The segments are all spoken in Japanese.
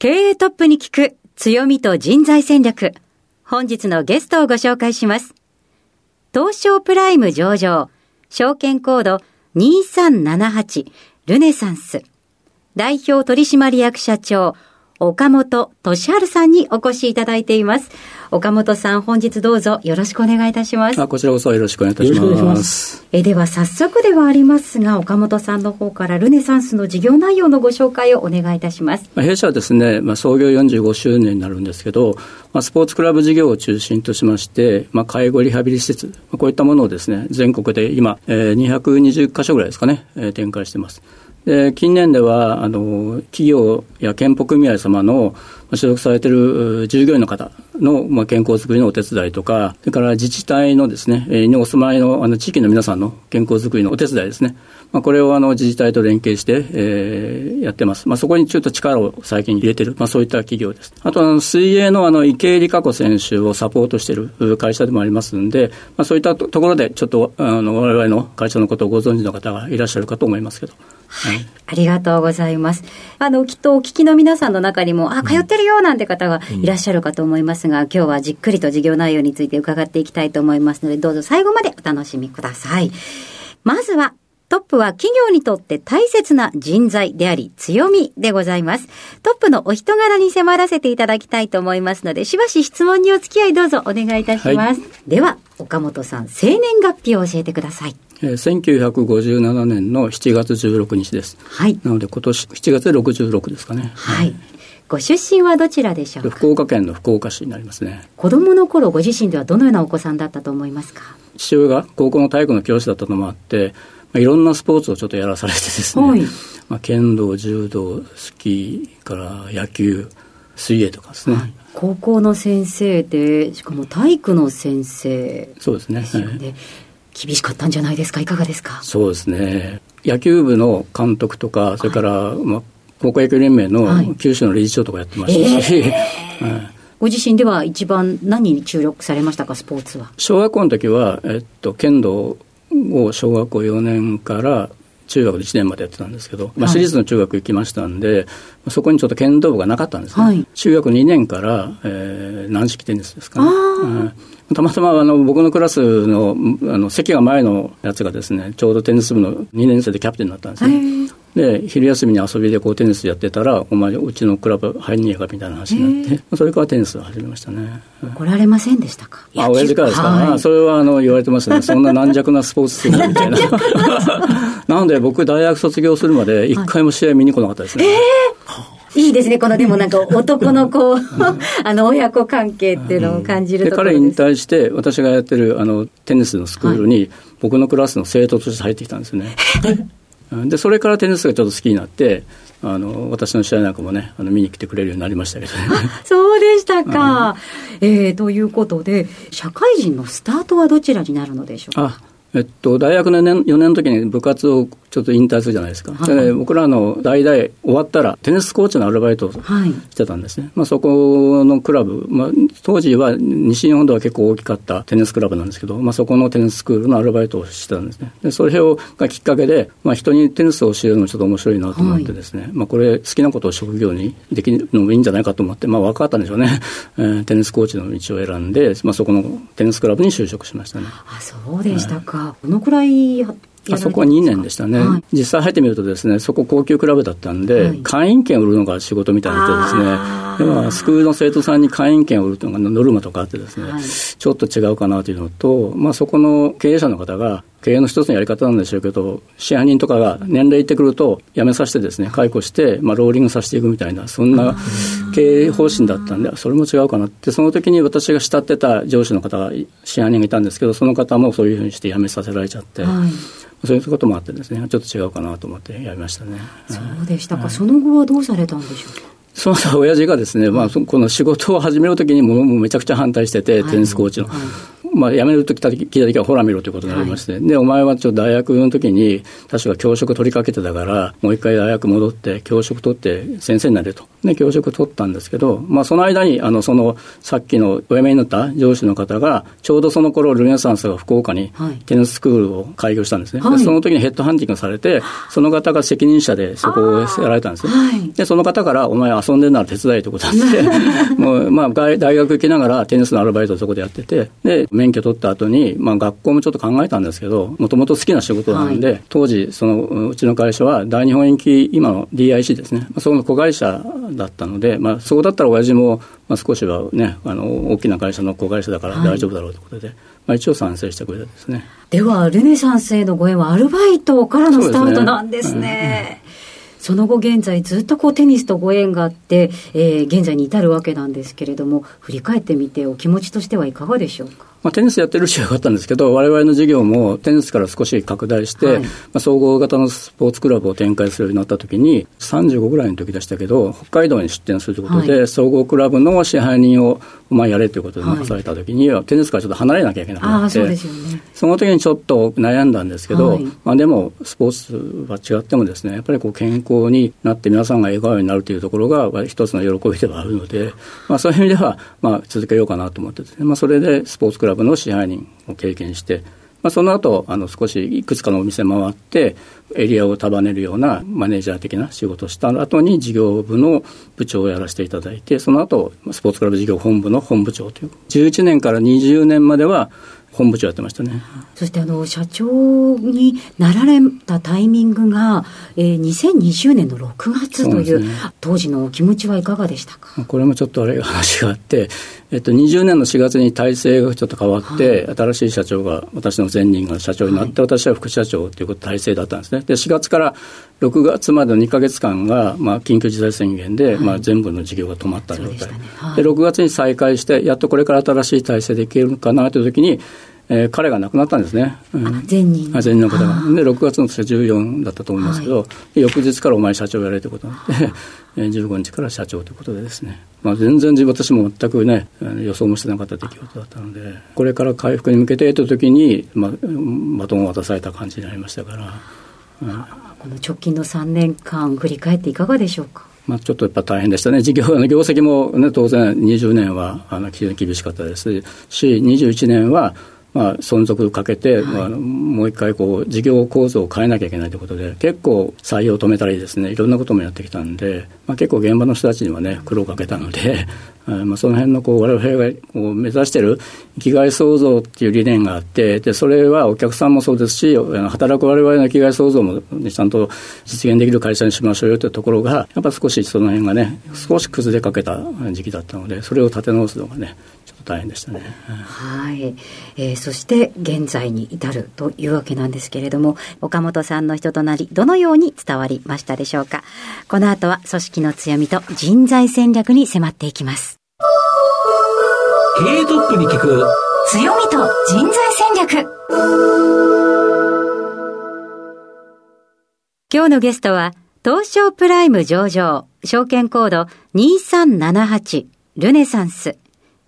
経営トップに聞く強みと人材戦略。本日のゲストをご紹介します。東証プライム上場。証券コード2378ルネサンス。代表取締役社長。岡本俊治さんにお越しいただいています。岡本さん、本日どうぞよろしくお願いいたします。あこちらこそよろしくお願いいたしま。ますえでは早速ではありますが、岡本さんの方からルネサンスの事業内容のご紹介をお願いいたします。まあ、弊社はですね、まあ、創業45周年になるんですけど、まあ、スポーツクラブ事業を中心としまして、まあ、介護リハビリ施設、まあ、こういったものをですね、全国で今、えー、220箇所ぐらいですかね、えー展開しています。で近年ではあの企業や健保組合様の所属されている従業員の方の、まあ、健康づくりのお手伝いとか、それから自治体のですね、にお住まいのあの地域の皆さんの健康づくりのお手伝いですね、まあ、これをあの自治体と連携して、えーやってます。まあ、そこにちょっと力を最近入れてる、まあ、そういった企業です。あとあの、水泳のあの池江璃花子選手をサポートしている会社でもありますんで、まあ、そういったとところで、ちょっとあの我々の会社のことをご存知の方がいらっしゃるかと思いますけど。はいありがとうございます。あの、きっとお聞きの皆さんの中にも、あ、通ってるよなんて方がいらっしゃるかと思いますが、今日はじっくりと事業内容について伺っていきたいと思いますので、どうぞ最後までお楽しみください。まずは、トップは企業にとって大切な人材であり強みでございます。トップのお人柄に迫らせていただきたいと思いますので、しばし質問にお付き合いどうぞお願いいたします。では、岡本さん、生年月日を教えてください。えー1957年の7月16日です。はい。なので今年7月で66ですかね。はい。ご出身はどちらでしょうか？福岡県の福岡市になりますね。子供の頃ご自身ではどのようなお子さんだったと思いますか？父親が高校の体育の教師だったのもあって、まあ、いろんなスポーツをちょっとやらされてですね、はいまあ、剣道、柔道、スキーから野球、水泳とかですね。高校の先生で、しかも体育の先生そうですね。ですよね。厳しかったんじゃないですか？いかがですか？そうですね。野球部の監督とか、それから、まあ、高校野球連盟はい。の九州の理事長とかやってましたし、はい。ご自身では一番何に注力されましたか？スポーツは。小学校の時は、えっと、剣道を小学校4年から中学で1年までやってたんですけど、まあ、はい。私立の中学行きましたんで、そこにちょっと剣道部がなかったんですね。はい。中学2年から、えー軟式テニスですかね。あうんたまたまあの僕のクラスのあの席が前のやつがですね、ちょうどテニス部の2年生でキャプテンになったんですね。で、昼休みに遊びでこうテニスやってたら、お前、うちのクラブ入んねえかみたいな話になって、それからテニスを始めましたね。怒られませんでしたか？あ、親父からですか、はいあそれはあの言われてますね。そんな軟弱なスポーツするみたいな。なので僕大学卒業するまで一回も試合見に来なかったですね。いいですね。このでもなんか男のこう、あの親子関係っていうのを感じるでところ彼にです。対して私がやってるあのテニスのスクールに僕のクラスの生徒として入ってきたんですね。うんでそれからテニスがちょっと好きになってあの私の試合なんかもねあの見に来てくれるようになりましたけどね。そうでしたか。えー、ということで、社会人のスタートはどちらになるのでしょうか？あえっと、大学の年4年の時に部活をちょっと引退するじゃないですか。はいで僕らの代々終わったらテニスコーチのアルバイトをはい。してたんですね。まあ、そこのクラブ、まあ、当時は西日本では結構大きかったテニスクラブなんですけど、まあ、そこのテニススクールのアルバイトをしてたんですね。で、それをがきっかけで、まあ、人にテニスを教えるのちょっと面白いなと思ってですね、まあ、これ好きなことを職業にできるのもいいんじゃないかと思って、まあ、分かったんでしょうね。えーテニスコーチの道を選んで、まあ、そこのテニスクラブに就職しましたね。あ、そうでしたか。どのくらいやあそこは2年でしたね、はい、実際入ってみるとですね、そこ高級クラブだったんで、はい、会員権を売るのが仕事みたいでですね、ではスクールの生徒さんに会員権を売るというのがノルマとかあってですね、はい、ちょっと違うかなというのと、まあ、そこの経営者の方が、経営の一つのやり方なんでしょうけど、支配人とかが年齢いってくると、辞めさせてですね、解雇して、まあ、ローリングさせていくみたいな、そんな経営方針だったんで、それも違うかなって、その時に私が慕ってた上司の方が、支配人がいたんですけど、その方もそういうふうにして辞めさせられちゃって。はいそういうこともあってですね、ちょっと違うかなと思ってやりましたね。そうでしたか、はい、その後はどうされたんでしょう？か。その親父がですね、まあ、この仕事を始めるときにもめちゃくちゃ反対してて、テニスコーチの。はいまあ、辞めるとき聞いたときは、ほら見ろということになりまして、はい、で、お前はちょっと大学の時に、確か教職取りかけてたから、もう一回大学戻って、教職取って先生になれと。で、教職取ったんですけど、まあ、その間に、あの、その、さっきのお辞めになった上司の方が、ちょうどその頃、ルネサンスが福岡にテニススクールを開業したんですね。はい、でその時にヘッドハンティングされて、その方が責任者でそこをやられたんですね。はい、で、その方から、お前遊んでんなら手伝いということなんで、もう、まあ、大学行きながらテニスのアルバイトをそこでやってて、で、免許取った後に、まあ、学校もちょっと考えたんですけど、もともと好きな仕事なんで、はい、当時、そのうちの会社は大日本行き、今の DIC ですね、その子会社だったので、まあ、そうだったら親父も、まあ、少しはね、あの大きな会社の子会社だから大丈夫だろうということで、はい、まあ、一応賛成してくれたんですね。では、ルネサンスへのご縁はアルバイトからのスタートなんですね。その後現在ずっとこうテニスとご縁があって、えー、現在に至るわけなんですけれども、振り返ってみてお気持ちとしてはいかがでしょうか？まあ、テニスやってるうちはよかったんですけど、われわれの事業もテニスから少し拡大して、はい、まあ、総合型のスポーツクラブを展開するようになったときに、35ぐらいの時でしたけど、北海道に出店するということで、はい、総合クラブの支配人を、まあ、やれということで任されたときに、はい、テニスからちょっと離れなきゃいけなくなって、そね、その時にちょっと悩んだんですけど、まあ、でも、スポーツは違ってもですね、やっぱりこう健康になって皆さんが笑顔になるというところが、一つの喜びではあるので、まあ、そういう意味では、まあ、続けようかなと思ってですね、まあ、それでスポーツクラブの支配人を経験して、まあ、その後あの少しいくつかのお店回ってエリアを束ねるようなマネージャー的な仕事をした後に事業部の部長をやらせていただいてその後スポーツクラブ事業本部の本部長という11年から20年までは本部長やってましたね。そしてあの社長になられたタイミングが、えー、2020年の6月という、ね、当時のお気持ちはいかがでしたか？これもちょっとあれ話があって、えっと、20年の4月に体制がちょっと変わって、はい、新しい社長が、私の前任が社長になって、はい、私は副社長ということ体制だったんですね。で、4月から6月までの2か月間が、まあ、緊急事態宣言で、はい、まあ、全部の事業が止まった状態。で、ね。はい、6月に再開して、やっとこれから新しい体制でいけるかなというときに、えー、彼が亡くなったんですね。うん、前任。前任の方が。で、6月の年は14だったと思いますけど、はい、翌日からお前社長やれということになって、15日から社長ということでですね、まあ、全然私も全くね、予想もしてなかった出来事だったので、これから回復に向けてという時に、まあ、バトンを渡された感じになりましたから。うん、この直近の3年間、振り返っていかがでしょうか？まあ、ちょっとやっぱ大変でしたね、事業の業績も、ね、当然、20年はあの非常に厳しかったですし、21年はまあ、存続かけて、はい、まあ、もう一回こう事業構造を変えなきゃいけないということで結構採用を止めたりですねいろんなこともやってきたんで、まあ、結構現場の人たちにはね苦労をかけたので、まあ、その辺のこう我々がこう目指している生きがい創造っていう理念があってでそれはお客さんもそうですし働く我々の生きがい創造もちゃんと実現できる会社にしましょうよというところがやっぱ少しその辺がね少し崩れかけた時期だったのでそれを立て直すのがね大変でしたね。はい、えー、そして現在に至るというわけなんですけれども、岡本さんの人となり、どのように伝わりましたでしょうか。この後は組織の強みと人材戦略に迫っていきます。経営トップに聞く強みと人材戦略。今日のゲストは、東証プライム上場、証券コード2378ルネサンス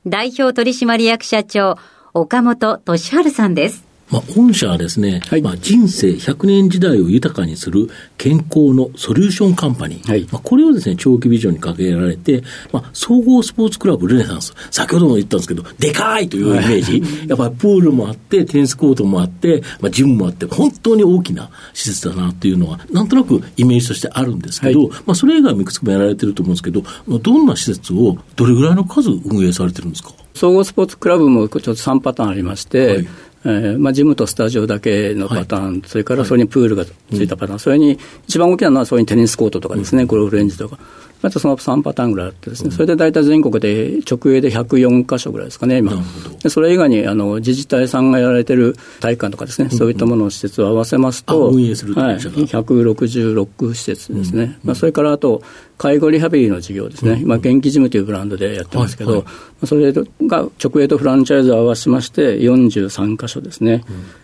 代表取締役社長、岡本敏春さんです。まあ、御社はですね、はい、まあ、人生100年時代を豊かにする健康のソリューションカンパニー。はい、まあ、これをですね、長期ビジョンに掲げられて、まあ、総合スポーツクラブルネサンス。先ほども言ったんですけど、でかいというイメージ。はい、やっぱりプールもあって、テニスコートもあって、まあ、ジムもあって、本当に大きな施設だなっていうのは、なんとなくイメージとしてあるんですけど、まあ、それ以外もいくつかもやられてると思うんですけど、どんな施設をどれぐらいの数運営されてるんですか？総合スポーツクラブもちょっと3パターンありまして、はいえーまあ、ジムとスタジオだけのパターン、はい、それからそれにプールがついたパターン、はい、それに一番大きなのはそれにテニスコートとかですね、うん、ゴルフレンジとか。あとその3パターンぐらいあってですね、うん、それで大体全国で直営で104か所ぐらいですかね、今。でそれ以外にあの自治体さんがやられてる体育館とかですね、そういったものの施設を合わせますと、運営するはい、166施設ですね。まあ、それからあと、介護リハビリの事業ですね、うん、今、元気ジムというブランドでやってますけど、はい。はい、それが直営とフランチャイズを合わせまして、43か所ですね、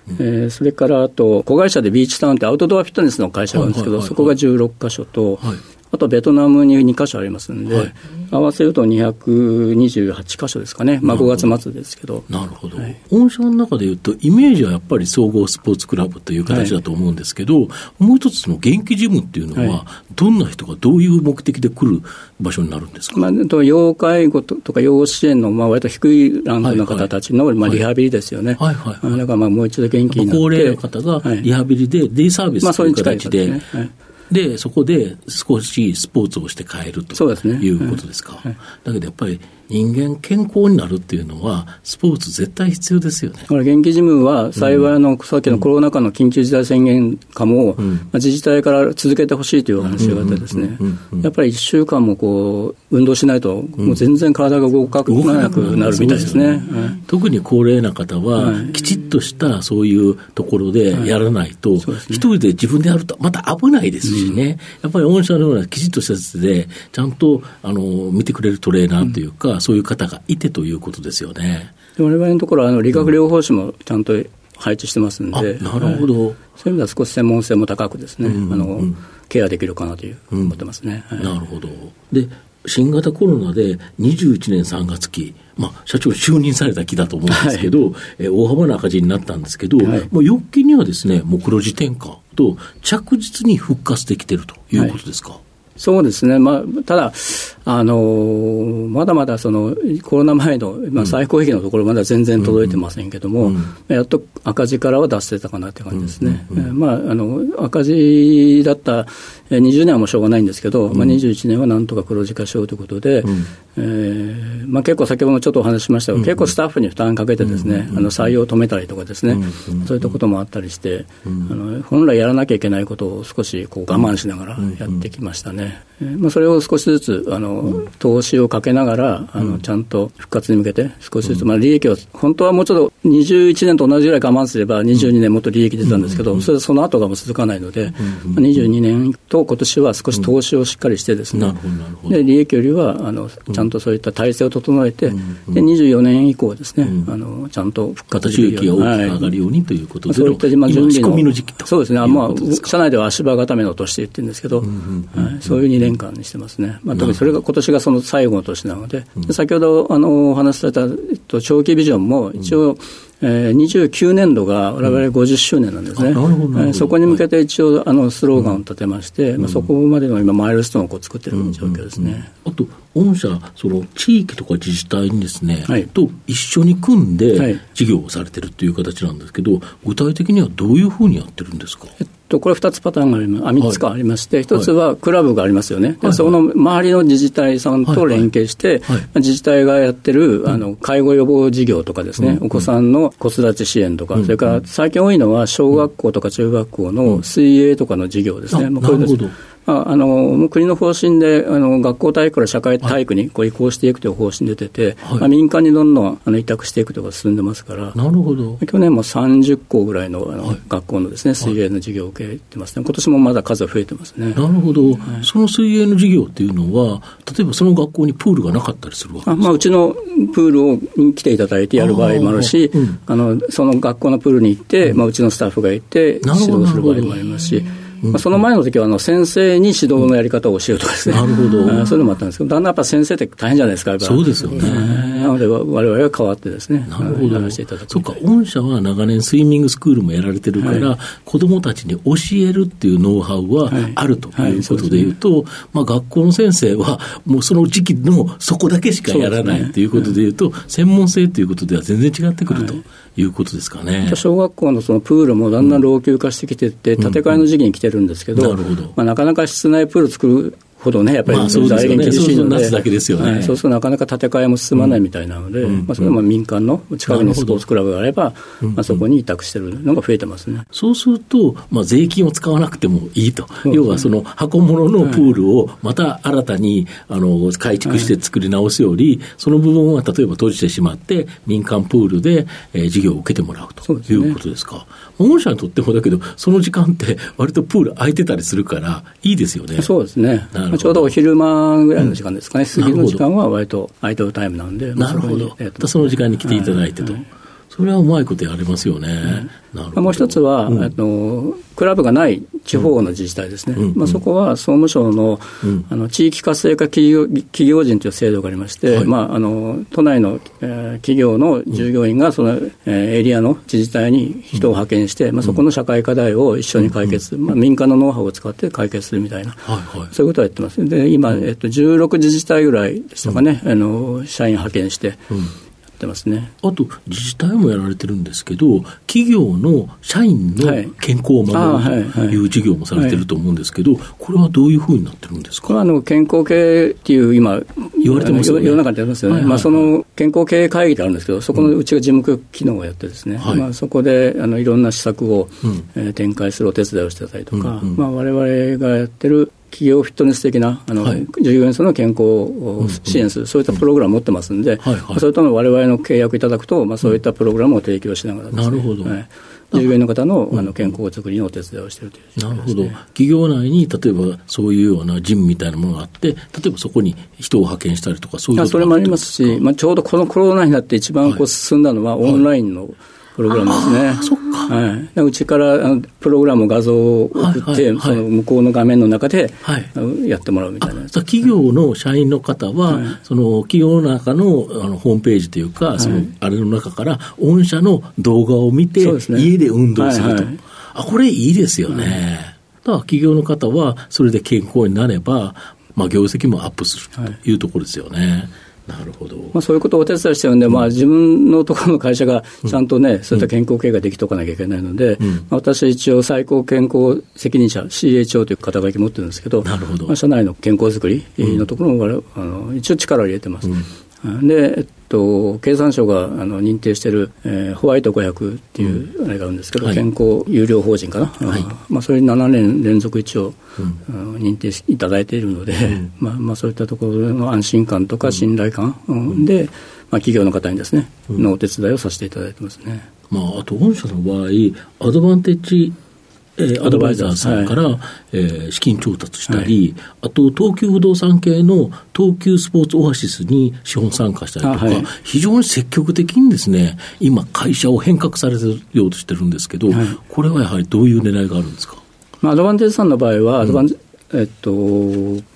うんうん、えー、それからあと、子会社でビーチタウンってアウトドアフィットネスの会社があるんですけど、そこが16か所と、はいあとベトナムに2か所ありますんで、はい、合わせると228か所ですかね、まあ、5月末ですけど。なるほど、はい、御社の中でいうと、イメージはやっぱり総合スポーツクラブという形だと思うんですけど、はい、もう一つの元気ジムっていうのは、どんな人がどういう目的で来る場所になるんですか、まあ、と要介護とか要支援の、まあ割と低いランクの方たちの、まあ、リハビリですよね。はいはい、だからまあもう一度元気になって。高齢の方がリハビリでデイサービスという形で、まあで、そこで少しスポーツをして帰るということですか。すねはい、だけどやっぱり人間健康になるっていうのは、スポーツ絶対必要ですよね。これ、元気事務は、幸いあの、さっきのコロナ禍の緊急事態宣言下も、うん、まあ、自治体から続けてほしいというお話があってですね、やっぱり1週間もこう、運動しないと、もう全然体が動かなくなるみたいですね。特に高齢な方は、きちっとしたそういうところでやらないと、一人で自分でやると、また危ないですしね、やっぱり御社のようなきちっとしたやつで、ちゃんとあの見てくれるトレーナーというか、そういう方がいてということですよね。われわれのところはあの理学療法士もちゃんと配置してますんで、うん、なるほど、はい、そういう意味では少し専門性も高くですね、うんうん、あのケアできるかなという、思ってますね、はい、なるほど。で新型コロナで21年3月期、まあ、社長就任された期だと思うんですけど、はい、え大幅な赤字になったんですけど、はい、もう翌期にはですね、もう黒字転換と着実に復活できてるということですか？はいそうですね、まあ、ただ、あのー、まだまだそのコロナ前の、まあ、最高益のところまだ全然届いてませんけども、うん。うん、やっと赤字からは出せたかなという感じですね。うんうんうん、まあ、あの赤字だった20年はもうしょうがないんですけど、うん、まあ、21年はなんとか黒字化しようということで、うん、えー、まあ、結構先ほどもちょっとお話ししましたが、うん、結構スタッフに負担かけてですね、あの採用を止めたりとかですね、そういったこともあったりして、あの本来やらなきゃいけないことを少しこう我慢しながらやってきましたね。まあ、それを少しずつあの投資をかけながらあのちゃんと復活に向けて少しずつ、まあ、利益を本当はもうちょっと21年と同じぐらい我慢すれば22年もっと利益出たんですけど、それその後がもう続かないので、まあ、22年と今年は少し投資をしっかりしてですね、で利益よりはあのちゃんとそういった体制を整えて、で24年以降ですね、あのちゃんと復活収益が大きく上がるようにということで、そういったまあ準備の時期そうですね、まあ、社内では足場固めの年って言ってるんですけど、そういう2年間にしてますね、まあ、特にそれが今年がその最後の年なので、先ほどあのお話しされた、えっと、長期ビジョンも一応、えー、29年度が我々50周年なんですね、うん、そこに向けて一応あのスローガンを立てまして、うん、まあ、そこまでの今、マイルストーンをこう作ってる状況ですね、うん、あと、御社、その地域とか自治体にですね、はい、と一緒に組んで事業をされてるという形なんですけど、具体的にはどういうふうにやってるんですか、えっと、これ2つパターンがあります、あ3つかありまして、はい、1つはクラブがありますよね、はい、その周りの自治体さんと連携して、はいはい、自治体がやってるあの介護予防事業とかですね、うん、お子さんの子育て支援とか、うん、それから最近多いのは小学校とか中学校の水泳とかの事業ですね。うん、なるほどああの国の方針であの学校体育から社会体育にこう移行していくという方針で出てて、はい、まあ、民間にどんどんあの委託していくということが進んでますから、なるほど。去年も30校ぐらいのあの、はい、学校のですね水泳の授業を受けてますね、今年もまだ数は増えてますね。なるほど、はい、その水泳の授業っていうのは、例えばその学校にプールがなかったりするわけですか？あ、まあ、うちのプールをに来ていただいてやる場合もあるし、あうん、あのその学校のプールに行って、まあ、うちのスタッフが行って指導する場合もありますし。まあ、その前の時はあの先生に指導のやり方を教えるとかですね、なるほど。そういうのもあったんですけど、だんだんやっぱ先生って大変じゃないですか、そうですよね。なので、われわれは変わってですね、なるほど、そっか、御社は長年、スイミングスクールもやられてるから、はい、子どもたちに教えるっていうノウハウはあるということでいうと、まあ、学校の先生は、もうその時期のそこだけしかやらないということでいうと、専門性ということでは全然違ってくると。い。うことですかね。小学校のそのプールもだんだん老朽化してきてて、建て替えの時期に来てるんですけど、なるほど。まあ、なかなか室内プール作るほどね、やっぱり財源厳しいので、そうするとなかなか建て替えも進まないみたいなので、まあ、それも民間の近くにスポーツクラブがあれば、まあ、そこに委託してるのが増えてますね。そうすると、まあ、税金を使わなくてもいいと、要はその箱物のプールをまた新たにあの改築して作り直すより、その部分は例えば閉じてしまって、民間プールで、えー、事業を受けてもらうということですか。御社にとってもだけど、その時間って割とプール空いてたりするから、いいですよね。そうですね。ちょうどお昼間ぐらいの時間ですかね、過ぎの時間は割と空いてるタイムなんで、なるほど。その時間に来ていただいてと。それはうまいことやれますよね。もう一つは、うん、あの、クラブがない地方の自治体ですね、うん、まあ、そこは総務省の,、あの地域活性化企業企業人という制度がありまして、はい、まあ、あの都内の、えー、企業の従業員がその、えー、エリアの自治体に人を派遣して、まあ、そこの社会課題を一緒に解決、まあ、民間のノウハウを使って解決するみたいな、はいはい、そういうことをやってます。で今、えっと、16自治体ぐらいでしたかね、あの社員派遣して、ってますね。あと、自治体もやられてるんですけど、企業の社員の健康を守るという事業もされてると思うんですけど、これはどういうふうになってるんですか？あの健康系っていう今、言われてますよね。世の中でありますよね。まあ、その健康経営会議ってあるんですけど、そこのうちが事務局機能をやってですね、まあ、そこであのいろんな施策を、え展開するお手伝いをしてたりとか、まあ、我々がやってる企業フィットネス的なあの、はい、従業員さんの健康を支援する、うんうん、そういったプログラムを持ってますんで、はいはい、それとのわれの契約いただくと、まあ、そういったプログラムを提供しながら、ね、なるほど、はい。従業員の方のあの健康づくりのお手伝いをしているという、ね、なるほど、企業内に例えばそういうようなジムみたいなものがあって、例えばそこに人を派遣したりとか、そういうことそれもありますし、まあ、ちょうどこのコロナになって一番こう進んだのは、オンラインの、はいプログラムですね。そっか。はい。うちからあのプログラム画像を送って、はいはい、その向こうの画面の中で、はい、やってもらうみたいな。企業の社員の方は、はい、その企業の中のあのホームページというか、はい、そのあれの中から御社の動画を見て、ね、家で運動すると。あ、これいいですよね。だから企業の方はそれで健康になれば、まあ、業績もアップするというところですよね。なるほど、まあ、そういうことをお手伝いしてるんで、うん、まあ、自分のところの会社がちゃんとね、うん、そういった健康経営ができとかなきゃいけないので、私は一応、最高健康責任者、CHO という肩書き持ってるんですけど、なるほど。まあ、社内の健康づくりのところも、あの一応力を入れてます。で、えっと、経産省があの認定している、えー、ホワイト500っていうあれがあるんですけど、うん、健康有料法人かな、はい、まあ、それに7年連続一応、うん、認定いただいているので、うん、まあまあ、そういったところの安心感とか信頼感、で、まあ、企業の方にですね、のお手伝いをさせていただいてますね。まあ、あと御社の場合、アドバンテージえー、アドバイザーさんから、はい、えー、資金調達したり、はい、あと東急不動産系の東急スポーツオアシスに資本参加したりとか、はい、非常に積極的にですね、今、会社を変革されてようとしてるんですけど、これはやはりどういう狙いがあるんですか？まあ、アドバンテージさんの場合は、アドバン、うんえっと、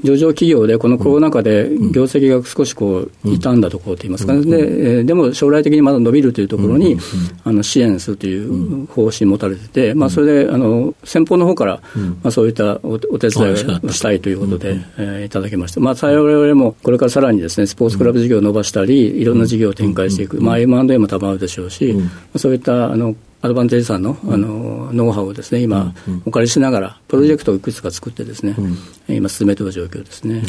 上場企業でこのコロナ禍で業績が少しこう傷んだところといいますか、ね、ででも将来的にまだ伸びるというところに、あの支援するという方針を持たれてて、まあ、それであの先方の方から、まあ、そういったおお手伝いをした。いということで、えー、いただきました、まあ、我々もこれからさらにですねスポーツクラブ事業を伸ばしたり、いろんな事業を展開していく、まあ、M&A も多分あるでしょうし、そういったあのアドバンテージさんの,、あのノウハウをですね今、お借りしながら、プロジェクトをいくつか作ってですね、今進めている状況ですね。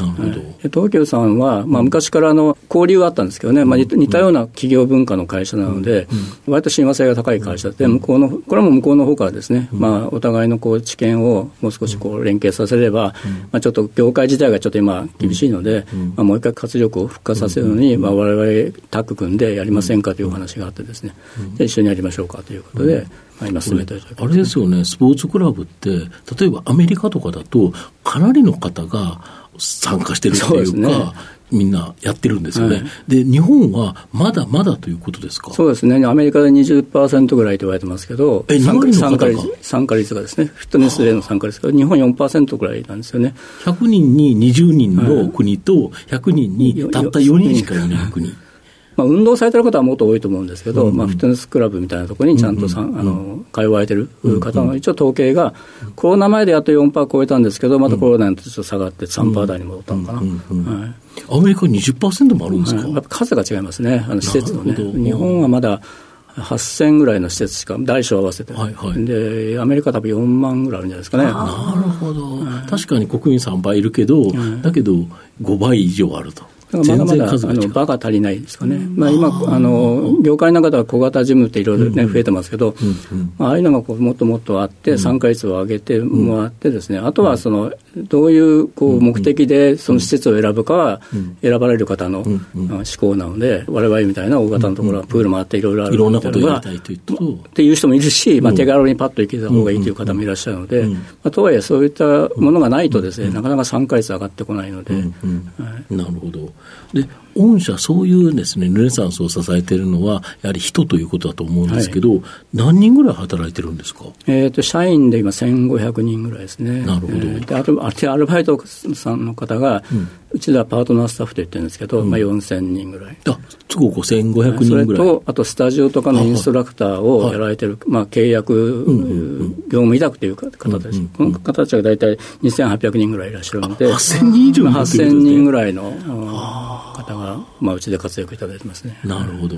東急さんは、まあ、昔からあの交流があったんですけどね、まあ、似たような企業文化の会社なので、割と親和性が高い会社で、向こうの、これも向こうの方からですね、まあ、お互いのこう知見をもう少しこう連携させれば、まあ、ちょっと業界自体がちょっと今厳しいので、まあ、もう一回活力を復活させるのに、まあ、我々タッグ組んでやりませんかというお話があってですね、じゃ一緒にやりましょうかということで、今進めてるあれですよね、スポーツクラブって、例えばアメリカとかだと、かなりの方が参加してるっていうか、みんなやってるんですよね、はい、で日本はまだまだということですか？そうですね、アメリカで20%ぐらいと言われてますけど、え参加率参加率がですね、フィットネスでの参加率が、日本4%ぐらいなんですよね。100人に20人の国と、100人にたった4人しかいない国。まあ、運動されてる方はもっと多いと思うんですけど、うんうん、まあ、フィットネスクラブみたいなところにちゃんとさ、うんうん、あの通われてる方の一応統計が、コロナ前でやっと4%超えたんですけど、またコロナにちょっと下がって3%台に戻ったのかな。アメリカ20%もあるんですか、はい、やっぱ数が違いますね、あの施設のね。日本はまだ8000ぐらいの施設しか、大小合わせて、はいはい、で、アメリカ多分4万ぐらいあるんじゃないですかね。なるほど、確かに国民3倍いるけど、だけど5倍以上あると。まだまだあの場が足りないですかね、まあ、今あの、業界の中では小型ジムっていろいろね、増えてますけど、まあ、ああいうのがこうもっともっとあって、参加率を上げてもらってですね、あとはそのどういうこう目的でその施設を選ぶかは、選ばれる方の思考なので、われわれみたいな大型のところはプールもあっていろいろあるいろんなことやりたいというと。っていう人もいるし、まあ、手軽にパッと行けた方がいいという方もいらっしゃるので、まあ、とはいえそういったものがないとですね、なかなか参加率上がってこないので。なるほどで御社、そういうですね、ルネサンスを支えているのは、やはり人ということだと思うんですけど、はい、何人ぐらい働いてるんですか、えーと、社員で今、1500人ぐらいですね。なるほど。えー、であとアルバイトさんの方が、うん。うちではパートナースタッフと言ってるんですけど、うん、まあ、4000人ぐらい。あすごく1500人ぐらい。それと、あとスタジオとかのインストラクターをやられてる、まあ、契約、業務委託という方です。この方たちが大体2800人ぐらいいらっしゃるので、8000人以上、まあ、8000人ぐらいの方が、まあ、うちで活躍いただいてますね。なるほど。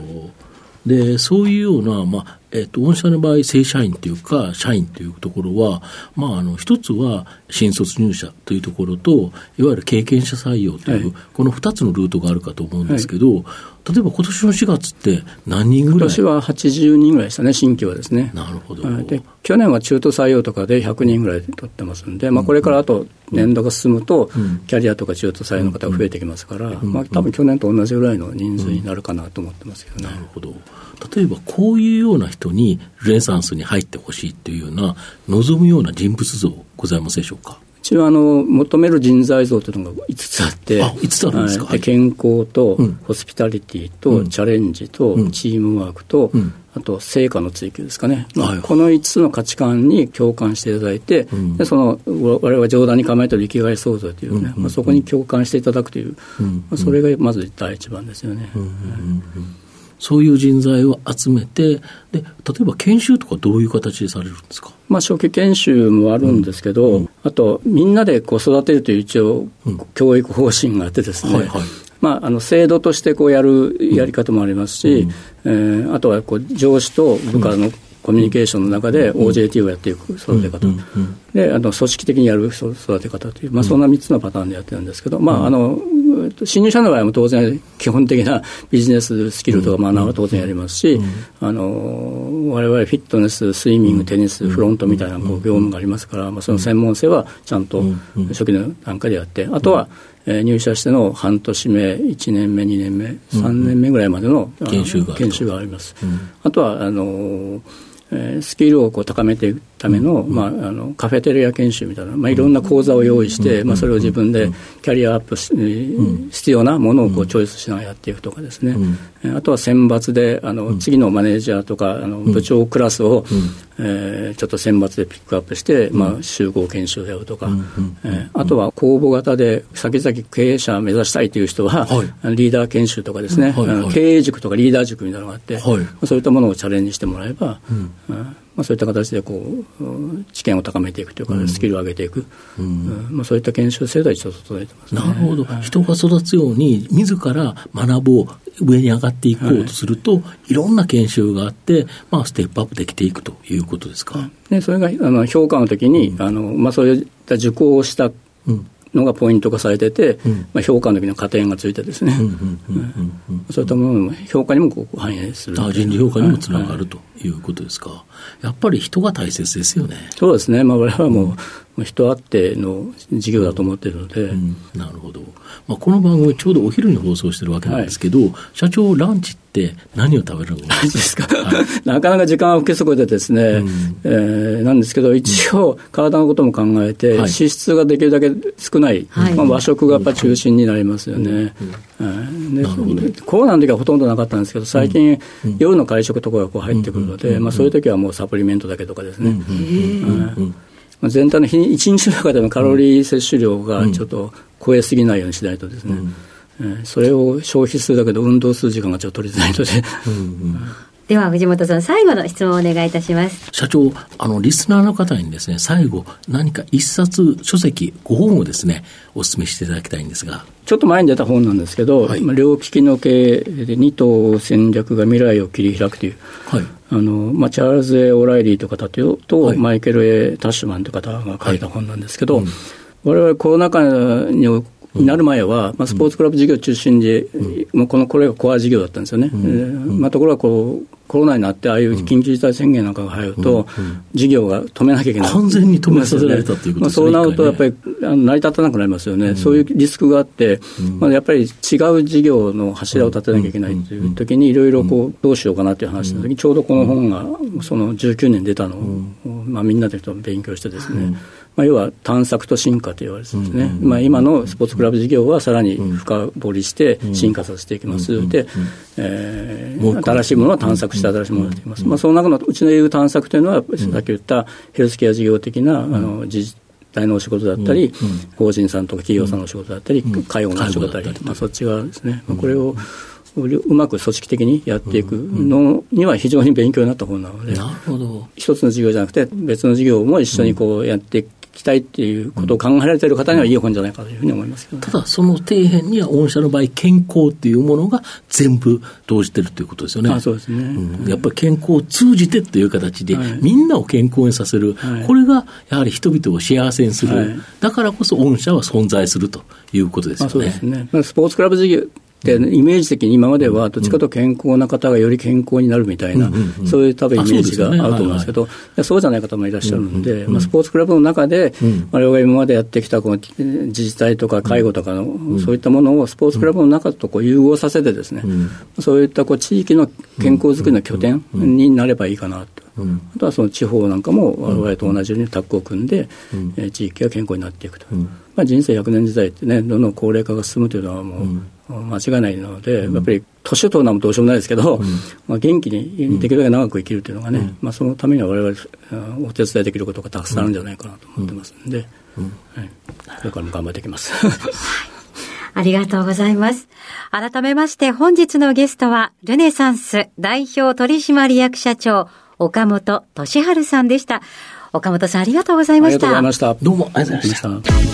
で、そういうような、まあ、えっ、と、御社の場合、正社員というか、社員というところは、まあ、あの、一つは、新卒入社というところと、いわゆる経験者採用という、はい、この二つのルートがあるかと思うんですけど、はい、例えば今年の4月って何人ぐらい？今年は80人ぐらいでしたね、新規はですね。なるほど。で、去年は中途採用とかで100人ぐらい取ってますんで、まあ、これからあと年度が進むと、キャリアとか中途採用の方が増えてきますから、まあ、多分去年と同じぐらいの人数になるかなと思ってますけどね。なるほど。例えばこういうような人にルネサンスに入ってほしいというような望むような人物像ございますでしょうか一応あの求める人材像というのが5つあってあ5つあるんですか、はい、健康と、ホスピタリティと、うん、チャレンジと、うん、チームワークと、うん、あと成果の追求ですかね、まあ、はい、この5つの価値観に共感していただいて、でその我々は冗談に構えてる生きがい創造というね、まあ、そこに共感していただくという、まあ、それがまず第一番ですよね。そういう人材を集めて、で例えば研修とかどういう形でされるんですか、まあ、初期研修もあるんですけど、うん、あと、みんなでこう育てるという一応、教育方針があってですね、はいはい。まあ、あの制度としてこうやるやり方もありますし、うん、えー、あとはこう上司と部下のコミュニケーションの中で OJT をやっていく育て方、であの組織的にやる育て方という、まあ、そんな3つのパターンでやってるんですけど、まあ、あの新入社の場合も当然、基本的なビジネススキルとかマナーは当然やりますし、あの我々フィットネス、スイミング、テニス、フロントみたいなこう業務がありますから、まあ、その専門性はちゃんと初期の段階でやって、あとは、えー、入社しての半年目、1年目、2年目、3年目ぐらいまでの,、研修が研修があります。あとはあのスキルをこう高めていくための,、まあ、あのカフェテリア研修みたいな、まあ、いろんな講座を用意して、まあ、それを自分でキャリアアップし、必要なものをこうチョイスしながらやっていくとかですね、あとは選抜であの次のマネージャーとかあの部長クラスを、えー、ちょっと選抜でピックアップして、まあ、集合研修をやるとか、えー、あとは公募型で先々経営者を目指したいという人は、はい、リーダー研修とかですね、はい。はい、経営塾とかリーダー塾みたいなのがあって、はい、そういったものをチャレンジしてもらえば、うんまあ、そういった形でこう知見を高めていくというか、スキルを上げていく、うん。まあ、そういった研修制度は一応整えてます、ね、なるほど、人が育つように、自ら学ぼう、上に上がっていこうとすると、はい、いろんな研修があって、まあ、ステップアップできていくということですか？でそれがあの評価の時に、うん、あのまあ、そういった受講をしたのがポイント化されてて、うん、まあ、評価の時の加点がついてですね、そういったものの評価にもこう反映する。人事評価にもつながるということですか。はい、やっぱり人が大切ですよね。そうですね。まあ、我々はもう、人あっての事業だと思っているので、うん、なるほど。まあ、この番組ちょうどお昼に放送してるわけなんですけど、はい、社長ランチって何を食べるんですか？なかなか時間は不規則でですね、うん、えー、なんですけど、一応、体のことも考えて、脂質ができるだけ少ない、はい、まあ、和食がやっぱ中心になりますよね。でコロナの時はほとんどなかったんですけど、最近、夜の会食とかがこう入ってくるので、まあ、そういう時はもうサプリメントだけとかですね。全体の日一日の中でのカロリー摂取量がちょっと超えすぎないようにしないとですね、うん、それを消費するだけで運動する時間がちょっと取りづらいので。うんうんでは藤本さん最後の質問をお願いいたします。社長あのリスナーの方にですね最後何か一冊書籍ご本をですねお勧めしていただきたいんですが。ちょっと前に出た本なんですけど、はい、両利きの経営で二党戦略が未来を切り開くという、はい、あのまあ、チャールズ・エオライリーという方とと、はい、マイケル・エタッシュマンという方が書いた本なんですけど、はい。うん、我々コロナ禍にになる前は、まあ、スポーツクラブ事業中心で、うん、もうこのこれがコア事業だったんですよね。うん。まあ、ところがこうコロナになって、ああいう緊急事態宣言なんかが入ると、事業が止めなきゃいけない、完全に止めさせられたということですね、まあ、そうなると、やっぱり、あの成り立たなくなりますよね、うん、そういうリスクがあって、まあ、やっぱり違う事業の柱を立てなきゃいけないというときに、いろいろこうどうしようかなという話の時に、ちょうどこの本がその19年出たのを、まあ、みんなで勉強してですね、まあ、要は探索と進化と言われてですね、まあ、今のスポーツクラブ事業はさらに深掘りして進化させていきます、で、えー、新しいものを探索して新しいものをやっていきます、まあ、その中のうちの言う探索というのは、さっき言ったヘルスケア事業的なあの自治体のお仕事だったり、法人さんとか企業さんのお仕事だったり、介護のお仕事だったり、まあ、そっち側ですね、まあ、これをうまく組織的にやっていくのには非常に勉強になった本なので、なるほど。一つの事業じゃなくて、別の事業も一緒にこうやっていきたいっていうことを考えられている方にはいい本じゃないかというふうに思いますけど、ただ、その底辺には、御社の場合、健康っていうものが全部動じてるということですよね。あそうですね、うん、やっぱり健康を通じてという形で、はい、みんなを健康にさせる、はい、これがやはり人々を幸せにする、はい、だからこそ御社は存在するということですよね。そうですね。スポーツクラブ事業で、イメージ的に今までは、どっちかと健康な方がより健康になるみたいな、そういう多分イメージがあると思うんですけど、そうじゃない方もいらっしゃるんで、まあ、スポーツクラブの中で、我々が今までやってきたこの自治体とか介護とかの、そういったものをスポーツクラブの中とこう融合させてですね、そういったこう地域の健康づくりの拠点になればいいかなと。あとはその地方なんかも我々と同じようにタッグを組んで、え地域が健康になっていくと、まあ、人生100年時代ってね、どんどん高齢化が進むというのはもう、間違いないので、やっぱり年を取るのはどうしようもないですけど、まあ、元気にできるだけ長く生きるというのがね、まあ、そのためにはわれわれお手伝いできることがたくさんあるんじゃないかなと思ってますんで、はい、これからも頑張っていきます。ありがとうございます。改めまして本日のゲストは、ルネサンス代表取締役社長、岡本俊治さんでした。岡本さんありがとうございました。ありがとうございました。どうもありがとうございました。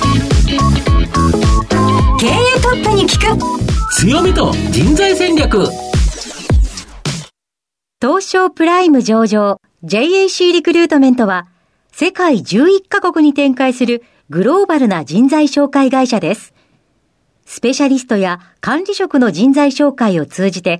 経営トップに聞く強みと人材戦略東証プライム上場 JAC リクルートメントは世界11カ国に展開するグローバルな人材紹介会社です。スペシャリストや管理職の人材紹介を通じて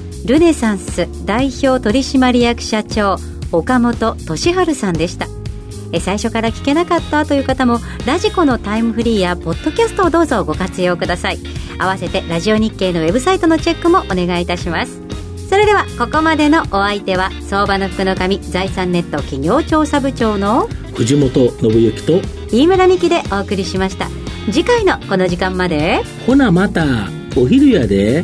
ルネサンス代表取締役社長岡本俊治さんでした。え最初から聞けなかったという方もラジコのタイムフリーやポッドキャストをどうぞご活用ください。合わせてラジオ日経のウェブサイトのチェックもお願いいたします。それではここまでのお相手は相場の福の神財産ネット企業調査部長の藤本信之と飯村美希でお送りしました。次回のこの時間まで。ほなまた。お昼やで